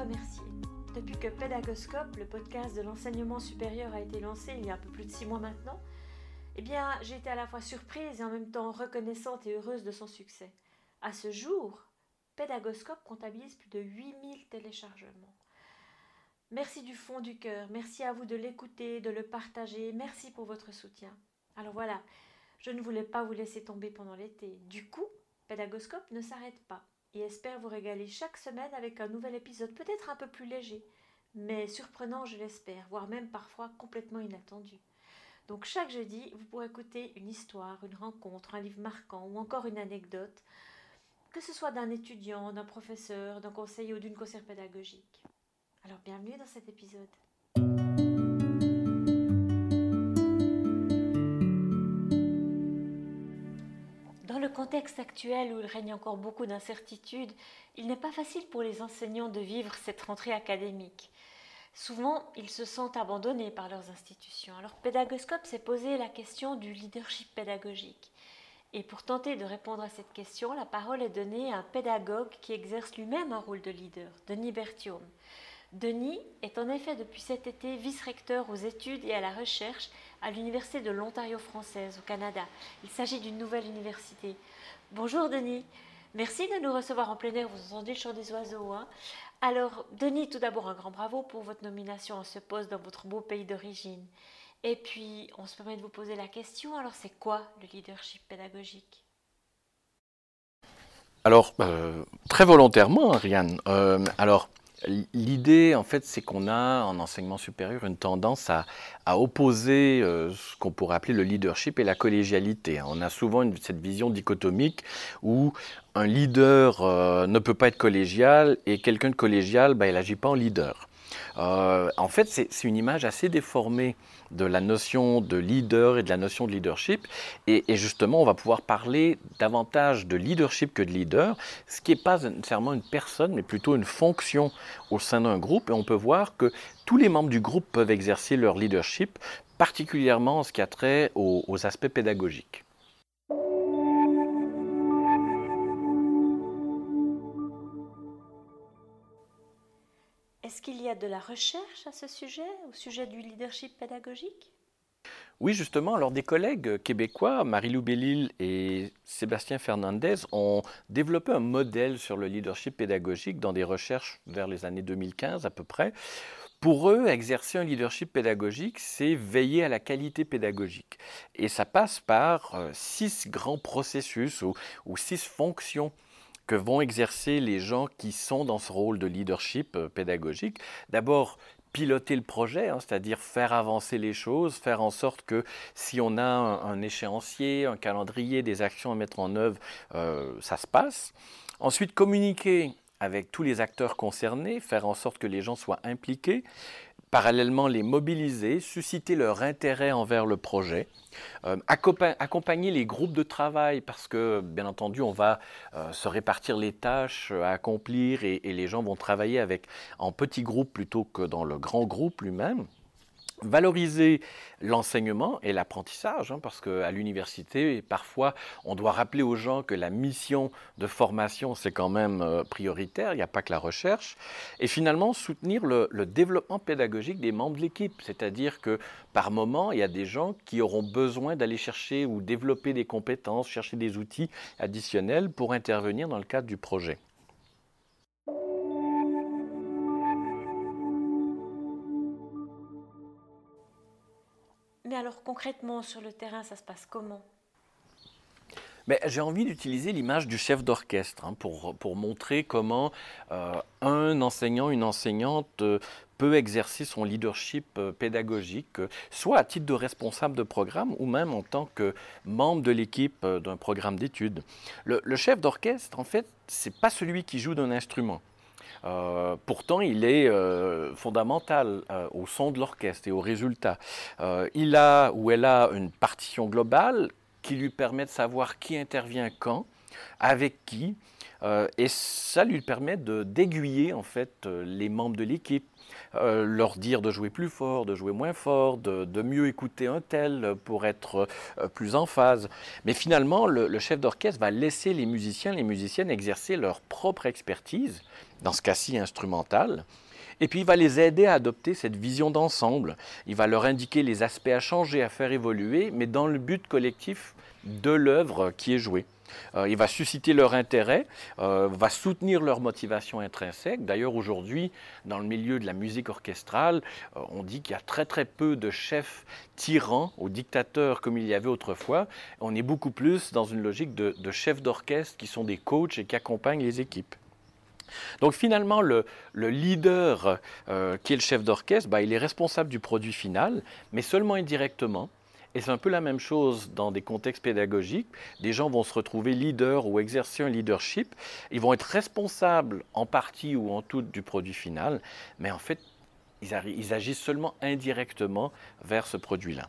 remercier. Depuis que Pédagoscope, le podcast de l'enseignement supérieur, a été lancé il y a un peu plus de six mois maintenant, eh bien, j'ai été à la fois surprise et en même temps reconnaissante et heureuse de son succès. À ce jour, Pédagoscope comptabilise plus de 8000 téléchargements. Merci du fond du cœur, merci à vous de l'écouter, de le partager, merci pour votre soutien. Alors voilà, je ne voulais pas vous laisser tomber pendant l'été. Du coup, Pédagoscope ne s'arrête pas et espère vous régaler chaque semaine avec un nouvel épisode peut-être un peu plus léger, mais surprenant je l'espère, voire même parfois complètement inattendu. Donc chaque jeudi, vous pourrez écouter une histoire, une rencontre, un livre marquant ou encore une anecdote, que ce soit d'un étudiant, d'un professeur, d'un conseiller ou d'une conseillère pédagogique. Alors bienvenue dans cet épisode. Le contexte actuel où il règne encore beaucoup d'incertitudes, il n'est pas facile pour les enseignants de vivre cette rentrée académique. Souvent, ils se sentent abandonnés par leurs institutions. Alors Pédagoscope s'est posé la question du leadership pédagogique. Et pour tenter de répondre à cette question, la parole est donnée à un pédagogue qui exerce lui-même un rôle de leader, Denis Berthiaume. Denis est en effet depuis cet été vice-recteur aux études et à la recherche à l'Université de l'Ontario française au Canada. Il s'agit d'une nouvelle université. Bonjour Denis, merci de nous recevoir en plein air, vous entendez le chant des oiseaux. Hein Alors Denis, tout d'abord un grand bravo pour votre nomination à ce poste dans votre beau pays d'origine. Et puis, on se permet de vous poser la question, alors c'est quoi le leadership pédagogique? Alors, euh, très volontairement, Ariane. Euh, alors, L'idée, en fait, c'est qu'on a en enseignement supérieur une tendance à, opposer euh, ce qu'on pourrait appeler le leadership et la collégialité. On a souvent cette vision dichotomique où un leader ne peut pas être collégial et quelqu'un de collégial, bah, il n'agit pas en leader. Euh, en fait, c'est une image assez déformée de la notion de leader et de la notion de leadership. Et, justement, on va pouvoir parler davantage de leadership que de leader, ce qui n'est pas nécessairement une personne, mais plutôt une fonction au sein d'un groupe. Et on peut voir que tous les membres du groupe peuvent exercer leur leadership, particulièrement en ce qui a trait aux aspects pédagogiques. Est-ce qu'il y a de la recherche à ce sujet, au sujet du leadership pédagogique? Oui, justement, alors des collègues québécois, Marie-Lou Bellil et Sébastien Fernandez, ont développé un modèle sur le leadership pédagogique dans des recherches vers les années 2015 à peu près. Pour eux, exercer un leadership pédagogique, c'est veiller à la qualité pédagogique. Et ça passe par euh, six grands processus ou, ou six fonctions que vont exercer les gens qui sont dans ce rôle de leadership euh, pédagogique. D'abord, piloter le projet, hein, c'est-à-dire faire avancer les choses, faire en sorte que si on a un, échéancier, un calendrier, des actions à mettre en œuvre, euh, ça se passe. Ensuite, communiquer avec tous les acteurs concernés, faire en sorte que les gens soient impliqués parallèlement les mobiliser, susciter leur intérêt envers le projet, euh, accompagner les groupes de travail parce que, bien entendu, on va euh, se répartir les tâches à accomplir et, et, les gens vont travailler avec, en petits groupes plutôt que dans le grand groupe lui-même valoriser l'enseignement et l'apprentissage, hein, parce qu'à l'université, parfois, on doit rappeler aux gens que la mission de formation, c'est quand même euh, prioritaire, il n'y a pas que la recherche, et finalement soutenir le, le développement pédagogique des membres de l'équipe, c'est-à-dire que par moment, il y a des gens qui auront besoin d'aller chercher ou développer des compétences, chercher des outils additionnels pour intervenir dans le cadre du projet. Mais alors concrètement, sur le terrain, ça se passe comment? J'ai envie d'utiliser l'image du chef d'orchestre hein, pour, pour, montrer comment euh, un enseignant, une enseignante euh, peut exercer son leadership euh, pédagogique, soit à titre de responsable de programme ou même en tant que membre de l'équipe d'un programme d'études. Le, le, chef d'orchestre, en fait, c'est pas celui qui joue d'un instrument. Euh, pourtant, il est euh, fondamental euh, au son de l'orchestre et au résultat. il a ou elle a une partition globale qui lui permet de savoir qui intervient quand, avec qui, Euh, et ça lui permet d'aiguiller en fait les membres de l'équipe, leur dire de jouer plus fort, de jouer moins fort, de, mieux écouter un tel pour être plus en phase. Mais finalement, le chef d'orchestre va laisser les musiciens, les musiciennes exercer leur propre expertise, dans ce cas-ci instrumentale, et puis il va les aider à adopter cette vision d'ensemble. Il va leur indiquer les aspects à changer, à faire évoluer, mais dans le but collectif de l'œuvre qui est jouée. Euh, il va susciter leur intérêt, euh, va soutenir leur motivation intrinsèque. D'ailleurs, aujourd'hui, dans le milieu de la musique orchestrale, euh, on dit qu'il y a très très peu de chefs tyrans ou dictateurs comme il y avait autrefois. On est beaucoup plus dans une logique de chefs d'orchestre qui sont des coachs et qui accompagnent les équipes. Donc finalement, le, leader euh, qui est le chef d'orchestre, bah, il est responsable du produit final, mais seulement indirectement. Et c'est un peu la même chose dans des contextes pédagogiques. Des gens vont se retrouver leaders ou exercer un leadership. Ils vont être responsables en partie ou en tout du produit final, mais en fait, ils, agissent seulement indirectement vers ce produit-là.